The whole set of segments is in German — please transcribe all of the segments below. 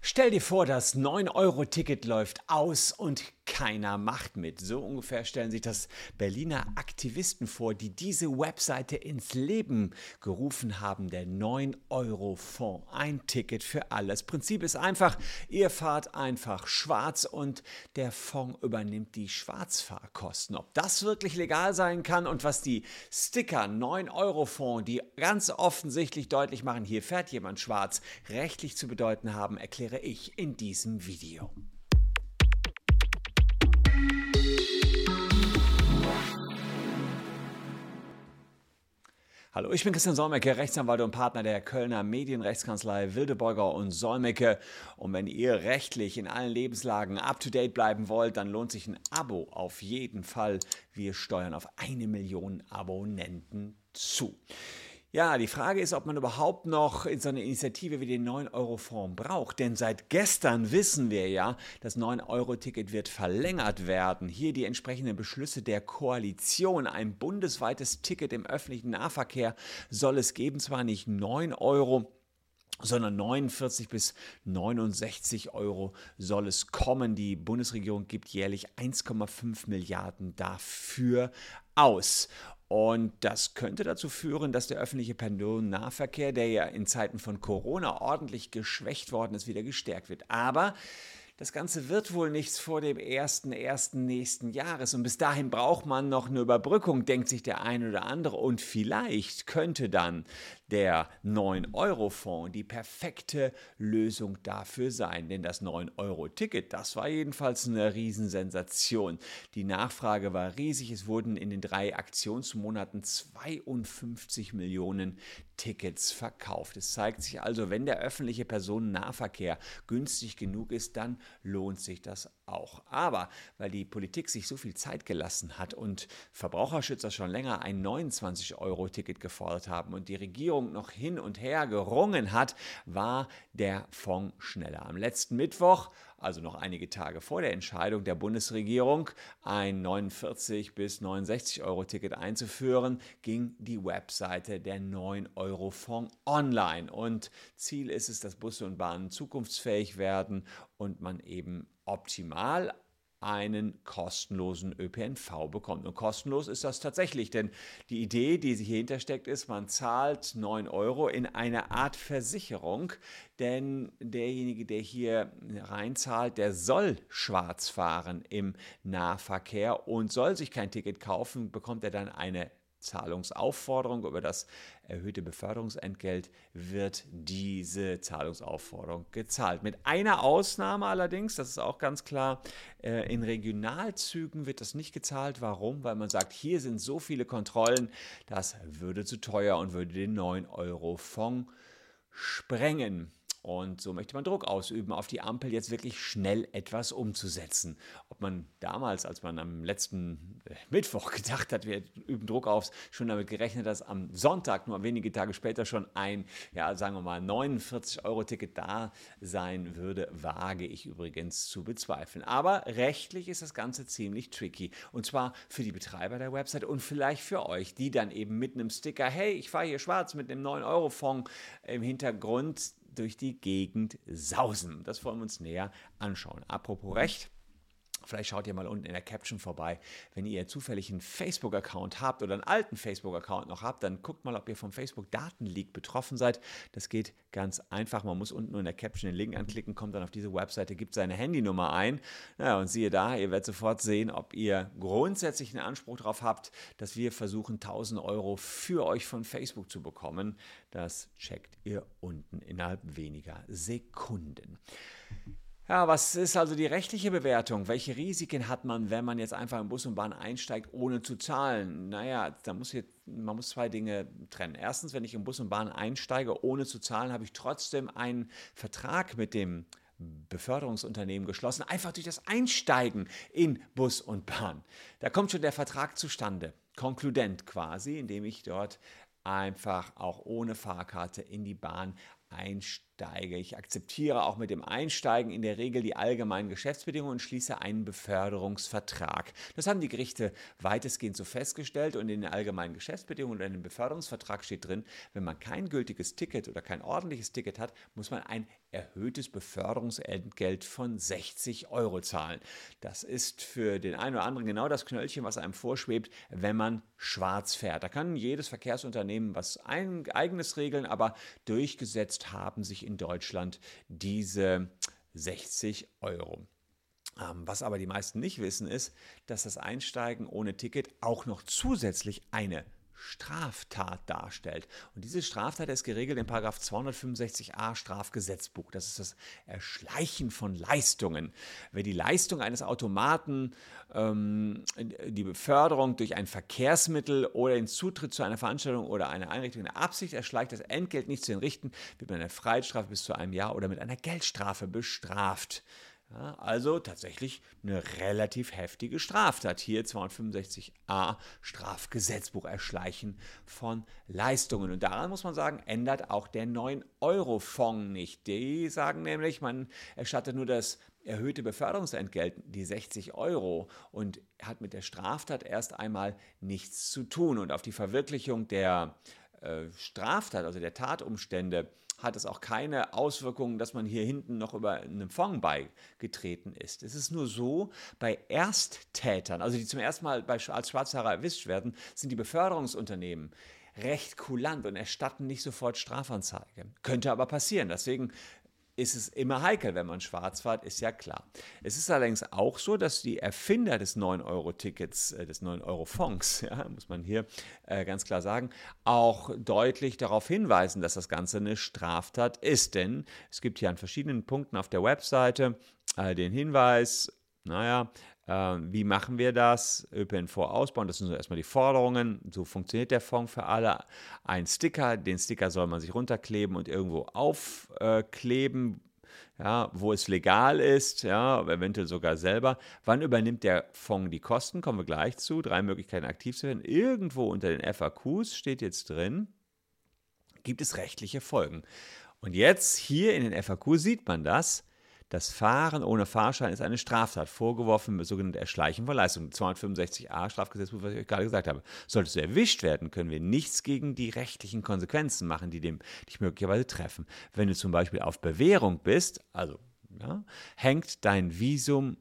Stell dir vor, das 9-Euro-Ticket läuft aus und keiner macht mit. So ungefähr stellen sich das Berliner Aktivisten vor, die diese Webseite ins Leben gerufen haben. Der 9-Euro-Fonds. Ein Ticket für alles. Prinzip ist einfach, ihr fahrt einfach schwarz und der Fonds übernimmt die Schwarzfahrkosten. Ob das wirklich legal sein kann und was die Sticker 9-Euro-Fonds, die ganz offensichtlich deutlich machen, hier fährt jemand schwarz, rechtlich zu bedeuten haben, erkläre ich in diesem Video. Hallo, ich bin Christian Solmecke, Rechtsanwalt und Partner der Kölner Medienrechtskanzlei Wildeborger und Solmecke. Und wenn ihr rechtlich in allen Lebenslagen up-to-date bleiben wollt, dann lohnt sich ein Abo auf jeden Fall. Wir steuern auf eine Million Abonnenten zu. Ja, die Frage ist, ob man überhaupt noch so eine Initiative wie den 9-Euro-Fonds braucht. Denn seit gestern wissen wir ja, das 9-Euro-Ticket wird verlängert werden. Hier die entsprechenden Beschlüsse der Koalition. Ein bundesweites Ticket im öffentlichen Nahverkehr soll es geben, zwar nicht 9 Euro, sondern 49 bis 69 Euro soll es kommen. Die Bundesregierung gibt jährlich 1,5 Milliarden dafür aus. Und das könnte dazu führen, dass der öffentliche Personennahverkehr, der ja in Zeiten von Corona ordentlich geschwächt worden ist, wieder gestärkt wird. Aber das Ganze wird wohl nichts vor dem 1.1. nächsten Jahres und bis dahin braucht man noch eine Überbrückung, denkt sich der eine oder andere. Und vielleicht könnte dann der 9-Euro-Fonds die perfekte Lösung dafür sein. Denn das 9-Euro-Ticket, das war jedenfalls eine Riesensensation. Die Nachfrage war riesig. Es wurden in den drei Aktionsmonaten 52 Millionen Tickets verkauft. Es zeigt sich also, wenn der öffentliche Personennahverkehr günstig genug ist, dann lohnt sich das auch. Aber weil die Politik sich so viel Zeit gelassen hat und Verbraucherschützer schon länger ein 29-Euro-Ticket gefordert haben und die Regierung noch hin und her gerungen hat, war der Fonds schneller. Am letzten Mittwoch also noch einige Tage vor der Entscheidung der Bundesregierung, ein 49 bis 69 Euro Ticket einzuführen, ging die Webseite der 9 Euro Fonds online. Und Ziel ist es, dass Busse und Bahnen zukunftsfähig werden und man eben optimal einen kostenlosen ÖPNV bekommt. Und kostenlos ist das tatsächlich, denn die Idee, die hier hintersteckt, ist, man zahlt 9 Euro in eine Art Versicherung, denn derjenige, der hier reinzahlt, der soll schwarz fahren im Nahverkehr und soll sich kein Ticket kaufen, bekommt er dann eine Zahlungsaufforderung über das erhöhte Beförderungsentgelt wird diese Zahlungsaufforderung gezahlt. Mit einer Ausnahme allerdings, das ist auch ganz klar, äh, in Regionalzügen wird das nicht gezahlt. Warum? Weil man sagt, hier sind so viele Kontrollen, das würde zu teuer und würde den 9-Euro-Fonds sprengen. Und so möchte man Druck ausüben, auf die Ampel jetzt wirklich schnell etwas umzusetzen. Ob man damals, als man am letzten äh, Mittwoch gedacht hat, wir üben Druck aus, schon damit gerechnet, dass am Sonntag, nur wenige Tage später, schon ein, ja, sagen wir mal, 49-Euro-Ticket da sein würde, wage ich übrigens zu bezweifeln. Aber rechtlich ist das Ganze ziemlich tricky. Und zwar für die Betreiber der Website und vielleicht für euch, die dann eben mit einem Sticker, hey, ich fahre hier schwarz mit einem 9-Euro-Fonds im Hintergrund durch die Gegend sausen. Das wollen wir uns näher anschauen. Apropos Recht. Vielleicht schaut ihr mal unten in der Caption vorbei. Wenn ihr zufällig einen Facebook-Account habt oder einen alten Facebook-Account noch habt, dann guckt mal, ob ihr vom Facebook-Datenleak betroffen seid. Das geht ganz einfach. Man muss unten in der Caption den Link anklicken, kommt dann auf diese Webseite, gibt seine Handynummer ein. Naja, und siehe da, ihr werdet sofort sehen, ob ihr grundsätzlich einen Anspruch darauf habt, dass wir versuchen, 1000 Euro für euch von Facebook zu bekommen. Das checkt ihr unten innerhalb weniger Sekunden. Ja, was ist also die rechtliche Bewertung? Welche Risiken hat man, wenn man jetzt einfach in Bus und Bahn einsteigt, ohne zu zahlen? Naja, da muss jetzt, man muss zwei Dinge trennen. Erstens, wenn ich in Bus und Bahn einsteige, ohne zu zahlen, habe ich trotzdem einen Vertrag mit dem Beförderungsunternehmen geschlossen, einfach durch das Einsteigen in Bus und Bahn. Da kommt schon der Vertrag zustande, konkludent quasi, indem ich dort einfach auch ohne Fahrkarte in die Bahn einsteige einsteige. Ich akzeptiere auch mit dem Einsteigen in der Regel die allgemeinen Geschäftsbedingungen und schließe einen Beförderungsvertrag. Das haben die Gerichte weitestgehend so festgestellt und in den allgemeinen Geschäftsbedingungen oder in dem Beförderungsvertrag steht drin, wenn man kein gültiges Ticket oder kein ordentliches Ticket hat, muss man ein erhöhtes Beförderungsentgelt von 60 Euro zahlen. Das ist für den einen oder anderen genau das Knöllchen, was einem vorschwebt, wenn man schwarz fährt. Da kann jedes Verkehrsunternehmen was eigenes regeln, aber durchgesetzt haben sich in Deutschland diese 60 Euro. Ähm, was aber die meisten nicht wissen, ist, dass das Einsteigen ohne Ticket auch noch zusätzlich eine Straftat darstellt. Und diese Straftat ist geregelt in 265a Strafgesetzbuch. Das ist das Erschleichen von Leistungen. Wer die Leistung eines Automaten, ähm, die Beförderung durch ein Verkehrsmittel oder den Zutritt zu einer Veranstaltung oder einer Einrichtung in der Absicht erschleicht, das Entgelt nicht zu entrichten, wird mit einer Freiheitsstrafe bis zu einem Jahr oder mit einer Geldstrafe bestraft. Ja, also tatsächlich eine relativ heftige Straftat. Hier 265a Strafgesetzbuch Erschleichen von Leistungen. Und daran muss man sagen, ändert auch der 9-Euro-Fonds nicht. Die sagen nämlich, man erstattet nur das erhöhte Beförderungsentgelt, die 60 Euro, und hat mit der Straftat erst einmal nichts zu tun. Und auf die Verwirklichung der äh, Straftat, also der Tatumstände, hat es auch keine Auswirkungen, dass man hier hinten noch über einen Fonds beigetreten ist. Es ist nur so, bei Ersttätern, also die zum ersten Mal bei, als Schwarzfahrer erwischt werden, sind die Beförderungsunternehmen recht kulant und erstatten nicht sofort Strafanzeige. Könnte aber passieren. Deswegen ist es immer heikel, wenn man schwarz fährt, ist ja klar. Es ist allerdings auch so, dass die Erfinder des 9-Euro-Tickets, äh, des 9-Euro-Fonds, ja, muss man hier äh, ganz klar sagen, auch deutlich darauf hinweisen, dass das Ganze eine Straftat ist. Denn es gibt hier an verschiedenen Punkten auf der Webseite äh, den Hinweis, naja, wie machen wir das? ÖPNV ausbauen, das sind so erstmal die Forderungen. So funktioniert der Fonds für alle. Ein Sticker, den Sticker soll man sich runterkleben und irgendwo aufkleben, ja, wo es legal ist, ja, eventuell sogar selber. Wann übernimmt der Fonds die Kosten? Kommen wir gleich zu. Drei Möglichkeiten aktiv zu werden. Irgendwo unter den FAQs steht jetzt drin, gibt es rechtliche Folgen. Und jetzt hier in den FAQ sieht man das. Das Fahren ohne Fahrschein ist eine Straftat, vorgeworfen mit sogenannter Erschleichen von Leistung. 265a Strafgesetzbuch, was ich euch gerade gesagt habe. Solltest du erwischt werden, können wir nichts gegen die rechtlichen Konsequenzen machen, die dem, dich möglicherweise treffen. Wenn du zum Beispiel auf Bewährung bist, also ja, hängt dein Visum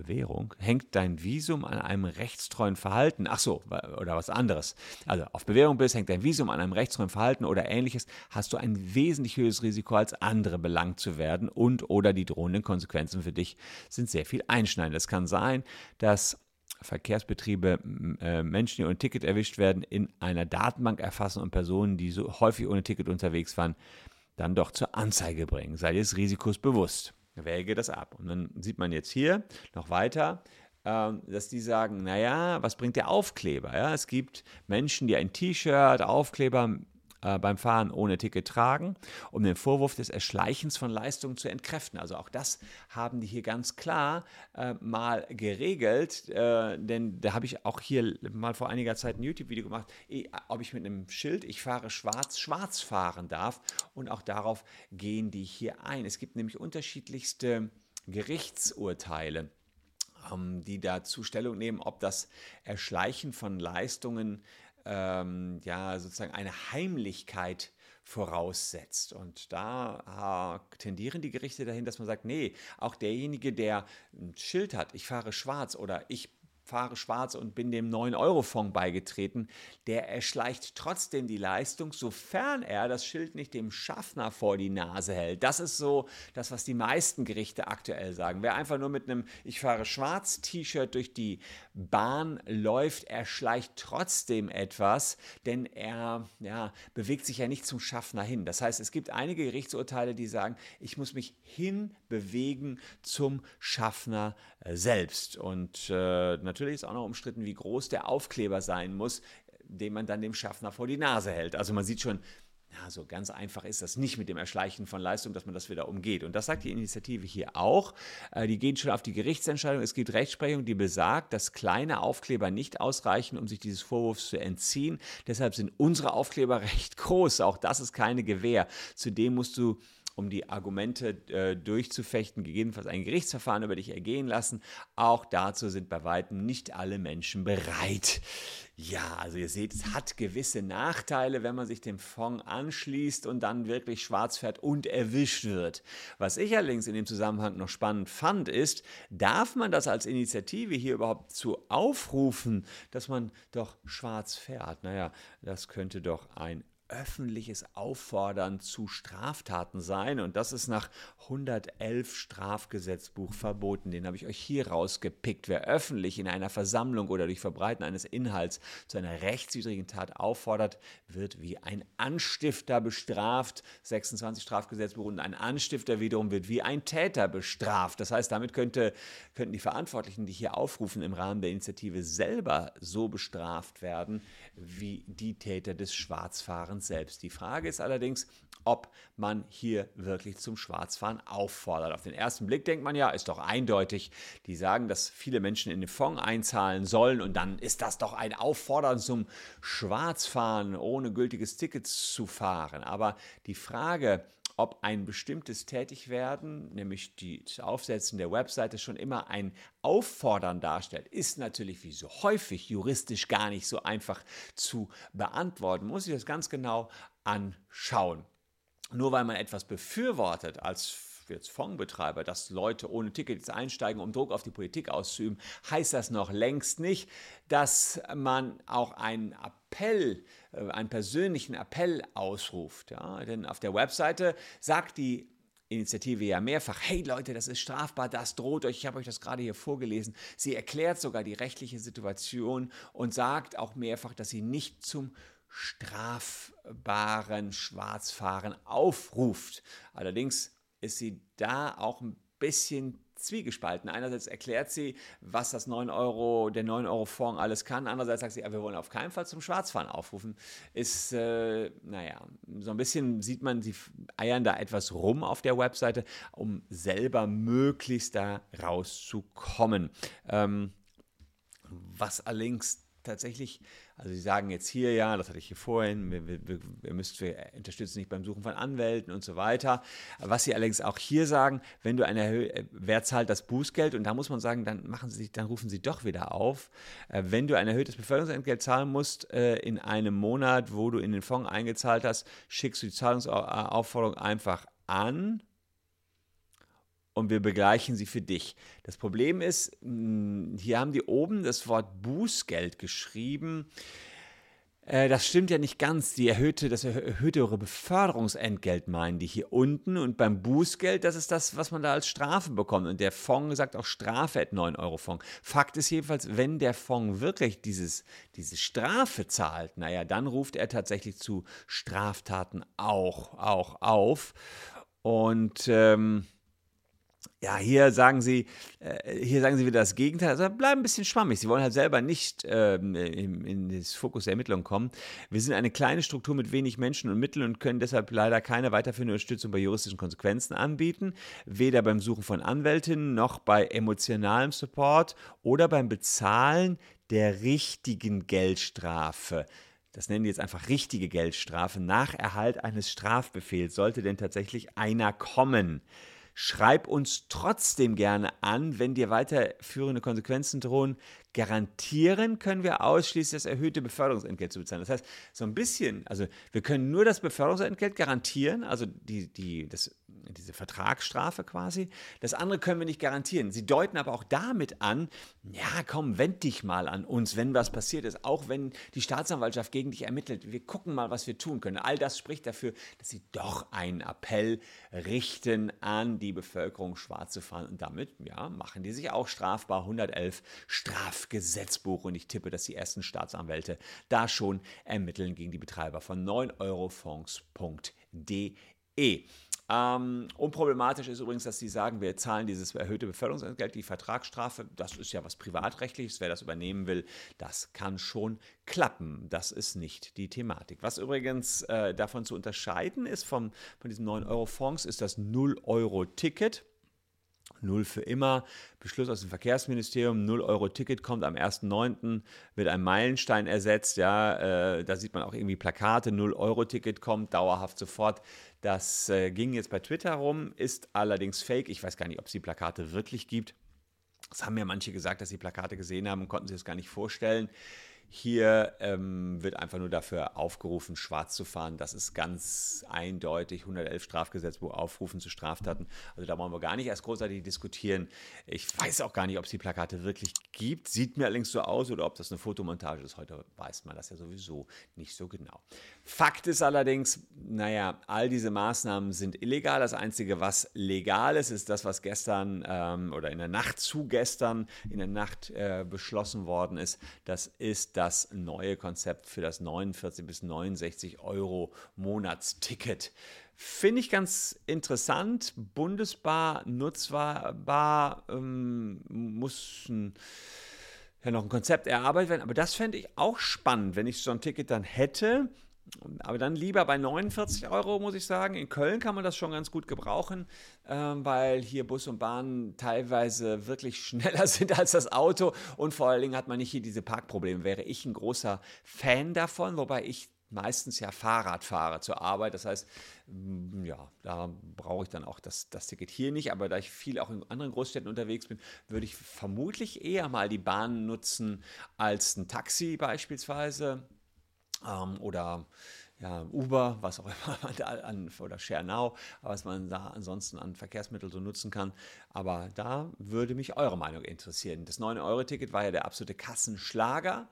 Bewährung, hängt dein Visum an einem rechtstreuen Verhalten, ach so, oder was anderes. Also auf Bewährung bist, hängt dein Visum an einem rechtstreuen Verhalten oder ähnliches, hast du ein wesentlich höheres Risiko als andere belangt zu werden und oder die drohenden Konsequenzen für dich sind sehr viel einschneidend. Es kann sein, dass Verkehrsbetriebe äh, Menschen, die ohne Ticket erwischt werden, in einer Datenbank erfassen und Personen, die so häufig ohne Ticket unterwegs waren, dann doch zur Anzeige bringen. Sei dir des Risikos bewusst wäge das ab. Und dann sieht man jetzt hier noch weiter, ähm, dass die sagen, naja, was bringt der Aufkleber? Ja, es gibt Menschen, die ein T-Shirt, Aufkleber äh, beim Fahren ohne Ticket tragen, um den Vorwurf des Erschleichens von Leistungen zu entkräften. Also auch das haben die hier ganz klar äh, mal geregelt, äh, denn da habe ich auch hier mal vor einiger Zeit ein YouTube-Video gemacht, ob ich mit einem Schild, ich fahre schwarz, schwarz fahren darf und auch darauf gehen die hier ein. Es gibt nämlich unterschiedlichste Gerichtsurteile ähm, die dazu Stellung nehmen, ob das Erschleichen von Leistungen ähm, ja sozusagen eine Heimlichkeit voraussetzt. Und da tendieren die Gerichte dahin, dass man sagt, nee, auch derjenige, der ein Schild hat, ich fahre schwarz oder ich fahre schwarz und bin dem 9-Euro-Fonds beigetreten, der erschleicht trotzdem die Leistung, sofern er das Schild nicht dem Schaffner vor die Nase hält. Das ist so das, was die meisten Gerichte aktuell sagen. Wer einfach nur mit einem Ich fahre schwarz T-Shirt durch die Bahn läuft, erschleicht trotzdem etwas, denn er ja, bewegt sich ja nicht zum Schaffner hin. Das heißt, es gibt einige Gerichtsurteile, die sagen, ich muss mich hinbewegen zum Schaffner selbst. Und äh, natürlich natürlich ist auch noch umstritten, wie groß der Aufkleber sein muss, den man dann dem Schaffner vor die Nase hält. Also man sieht schon, ja, so ganz einfach ist das nicht mit dem Erschleichen von Leistung, dass man das wieder umgeht. Und das sagt die Initiative hier auch. Äh, die gehen schon auf die Gerichtsentscheidung. Es gibt Rechtsprechung, die besagt, dass kleine Aufkleber nicht ausreichen, um sich dieses Vorwurfs zu entziehen. Deshalb sind unsere Aufkleber recht groß. Auch das ist keine Gewähr. Zudem musst du um die Argumente äh, durchzufechten, gegebenenfalls ein Gerichtsverfahren über dich ergehen lassen. Auch dazu sind bei weitem nicht alle Menschen bereit. Ja, also ihr seht, es hat gewisse Nachteile, wenn man sich dem Fonds anschließt und dann wirklich schwarz fährt und erwischt wird. Was ich allerdings in dem Zusammenhang noch spannend fand, ist, darf man das als Initiative hier überhaupt zu aufrufen, dass man doch schwarz fährt? Naja, das könnte doch ein öffentliches Auffordern zu Straftaten sein. Und das ist nach 111 Strafgesetzbuch verboten. Den habe ich euch hier rausgepickt. Wer öffentlich in einer Versammlung oder durch Verbreiten eines Inhalts zu einer rechtswidrigen Tat auffordert, wird wie ein Anstifter bestraft. 26 Strafgesetzbuch und ein Anstifter wiederum wird wie ein Täter bestraft. Das heißt, damit könnte, könnten die Verantwortlichen, die hier aufrufen, im Rahmen der Initiative selber so bestraft werden wie die Täter des Schwarzfahrens Schwarzfahrens selbst. Die Frage ist allerdings, ob man hier wirklich zum Schwarzfahren auffordert. Auf den ersten Blick denkt man ja, ist doch eindeutig. Die sagen, dass viele Menschen in den Fonds einzahlen sollen und dann ist das doch ein Auffordern zum Schwarzfahren, ohne gültiges Ticket zu fahren. Aber die Frage, ob ein bestimmtes Tätigwerden, nämlich das Aufsetzen der Webseite, schon immer ein Auffordern darstellt, ist natürlich wie so häufig juristisch gar nicht so einfach zu beantworten. Muss ich das ganz genau anschauen. Nur weil man etwas befürwortet als jetzt Fondsbetreiber, dass Leute ohne Tickets einsteigen, um Druck auf die Politik auszuüben, heißt das noch längst nicht, dass man auch einen Appell, äh, einen persönlichen Appell ausruft. Ja? Denn auf der Webseite sagt die Initiative ja mehrfach, hey Leute, das ist strafbar, das droht euch, ich habe euch das gerade hier vorgelesen. Sie erklärt sogar die rechtliche Situation und sagt auch mehrfach, dass sie nicht zum strafbaren Schwarzfahren aufruft. Allerdings ist sie da auch ein bisschen zwiegespalten. Einerseits erklärt sie, was das 9 Euro, der 9 Euro Fonds alles kann. Andererseits sagt sie, ja, wir wollen auf keinen Fall zum Schwarzfahren aufrufen. Ist, äh, naja, so ein bisschen sieht man, sie eiern da etwas rum auf der Webseite, um selber möglichst da rauszukommen. Ähm, was allerdings tatsächlich, also Sie sagen jetzt hier ja, das hatte ich hier vorhin, wir, wir, wir müsst wir unterstützen nicht beim Suchen von Anwälten und so weiter. Was Sie allerdings auch hier sagen, wenn du eine äh, wer zahlt das Bußgeld und da muss man sagen, dann machen Sie dann rufen Sie doch wieder auf. Äh, wenn du ein erhöhtes Beförderungsentgelt zahlen musst äh, in einem Monat, wo du in den Fonds eingezahlt hast, schickst du die Zahlungsaufforderung einfach an und wir begleichen sie für dich. Das Problem ist, hm, hier haben die oben das Wort Bußgeld geschrieben. Äh, das stimmt ja nicht ganz. Die erhöhte, das erhöhte Beförderungsentgelt meinen die hier unten. Und beim Bußgeld, das ist das, was man da als Strafe bekommt. Und der Fonds sagt auch Strafe at 9 Euro Fonds. Fakt ist jedenfalls, wenn der Fonds wirklich dieses, diese Strafe zahlt, naja, dann ruft er tatsächlich zu Straftaten auch, auch auf. Und ähm, ja, hier sagen sie, äh, hier sagen sie wieder das Gegenteil. Also bleiben ein bisschen schwammig. Sie wollen halt selber nicht ähm, in, in das Fokus der Ermittlung kommen. Wir sind eine kleine Struktur mit wenig Menschen und Mitteln und können deshalb leider keine weiterführende Unterstützung bei juristischen Konsequenzen anbieten. Weder beim Suchen von Anwältinnen noch bei emotionalem Support oder beim Bezahlen der richtigen Geldstrafe das nennen die jetzt einfach richtige Geldstrafe, nach Erhalt eines Strafbefehls, sollte denn tatsächlich einer kommen. Schreib uns trotzdem gerne an, wenn dir weiterführende Konsequenzen drohen. Garantieren können wir ausschließlich das erhöhte Beförderungsentgelt zu bezahlen. Das heißt, so ein bisschen, also wir können nur das Beförderungsentgelt garantieren, also die, die, das diese Vertragsstrafe quasi. Das andere können wir nicht garantieren. Sie deuten aber auch damit an, ja, komm, wend dich mal an uns, wenn was passiert ist, auch wenn die Staatsanwaltschaft gegen dich ermittelt. Wir gucken mal, was wir tun können. All das spricht dafür, dass sie doch einen Appell richten an die Bevölkerung, schwarz zu fahren. Und damit, ja, machen die sich auch strafbar. 111 Strafgesetzbuch. Und ich tippe, dass die ersten Staatsanwälte da schon ermitteln gegen die Betreiber von 9eurofonds.de. Ähm, unproblematisch ist übrigens, dass sie sagen, wir zahlen dieses erhöhte Beförderungsentgelt, die Vertragsstrafe. Das ist ja was Privatrechtliches. Wer das übernehmen will, das kann schon klappen. Das ist nicht die Thematik. Was übrigens äh, davon zu unterscheiden ist vom, von diesem 9-Euro-Fonds, ist das 0-Euro-Ticket. Null für immer. Beschluss aus dem Verkehrsministerium, 0 Euro Ticket kommt am 1.9. wird ein Meilenstein ersetzt. Ja, äh, da sieht man auch irgendwie Plakate, 0 Euro Ticket kommt dauerhaft sofort. Das äh, ging jetzt bei Twitter rum, ist allerdings fake. Ich weiß gar nicht, ob es die Plakate wirklich gibt. Es haben ja manche gesagt, dass sie Plakate gesehen haben und konnten sich das gar nicht vorstellen. Hier ähm, wird einfach nur dafür aufgerufen, schwarz zu fahren. Das ist ganz eindeutig 111 Strafgesetzbuch aufrufen zu Straftaten. Also da wollen wir gar nicht erst großartig diskutieren. Ich weiß auch gar nicht, ob es die Plakate wirklich gibt. Sieht mir allerdings so aus oder ob das eine Fotomontage ist. Heute weiß man das ja sowieso nicht so genau. Fakt ist allerdings, naja, all diese Maßnahmen sind illegal. Das Einzige, was legal ist, ist das, was gestern ähm, oder in der Nacht zu gestern in der Nacht äh, beschlossen worden ist. Das ist das neue Konzept für das 49 bis 69 Euro Monatsticket. Finde ich ganz interessant. Bundesbar nutzbar ähm, muss ein, ja, noch ein Konzept erarbeitet werden. Aber das fände ich auch spannend, wenn ich so ein Ticket dann hätte aber dann lieber bei 49 Euro, muss ich sagen. In Köln kann man das schon ganz gut gebrauchen, äh, weil hier Bus und Bahn teilweise wirklich schneller sind als das Auto und vor allen Dingen hat man nicht hier diese Parkprobleme. Wäre ich ein großer Fan davon, wobei ich meistens ja Fahrrad fahre zur Arbeit. Das heißt, mm, ja, da brauche ich dann auch das, das Ticket hier nicht. Aber da ich viel auch in anderen Großstädten unterwegs bin, würde ich vermutlich eher mal die Bahn nutzen als ein Taxi beispielsweise ähm, oder ja, Uber, was auch immer man da an, oder ShareNow, was man da ansonsten an Verkehrsmitteln so nutzen kann. Aber da würde mich eure Meinung interessieren. Das 9-Euro-Ticket war ja der absolute Kassenschlager.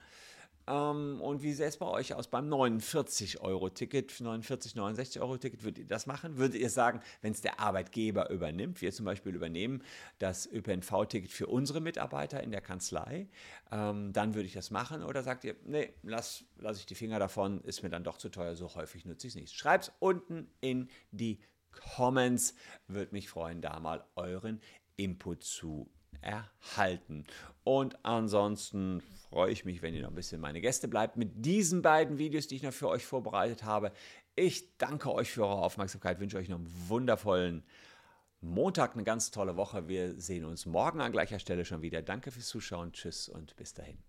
Ähm, und wie sähe es bei euch aus beim 49-Euro-Ticket, 49, 69 Euro-Ticket? Würdet ihr das machen? Würdet ihr sagen, wenn es der Arbeitgeber übernimmt, wir zum Beispiel übernehmen das ÖPNV-Ticket für unsere Mitarbeiter in der Kanzlei, ähm, dann würde ich das machen? Oder sagt ihr, nee, lass, lass ich die Finger davon, ist mir dann doch zu teuer, so häufig nutze ich es nicht. Schreibt es unten in die Comments. Würde mich freuen, da mal euren Input zu erhalten. Und ansonsten freue ich mich, wenn ihr noch ein bisschen meine Gäste bleibt mit diesen beiden Videos, die ich noch für euch vorbereitet habe. Ich danke euch für eure Aufmerksamkeit, wünsche euch noch einen wundervollen Montag, eine ganz tolle Woche. Wir sehen uns morgen an gleicher Stelle schon wieder. Danke fürs Zuschauen, tschüss und bis dahin.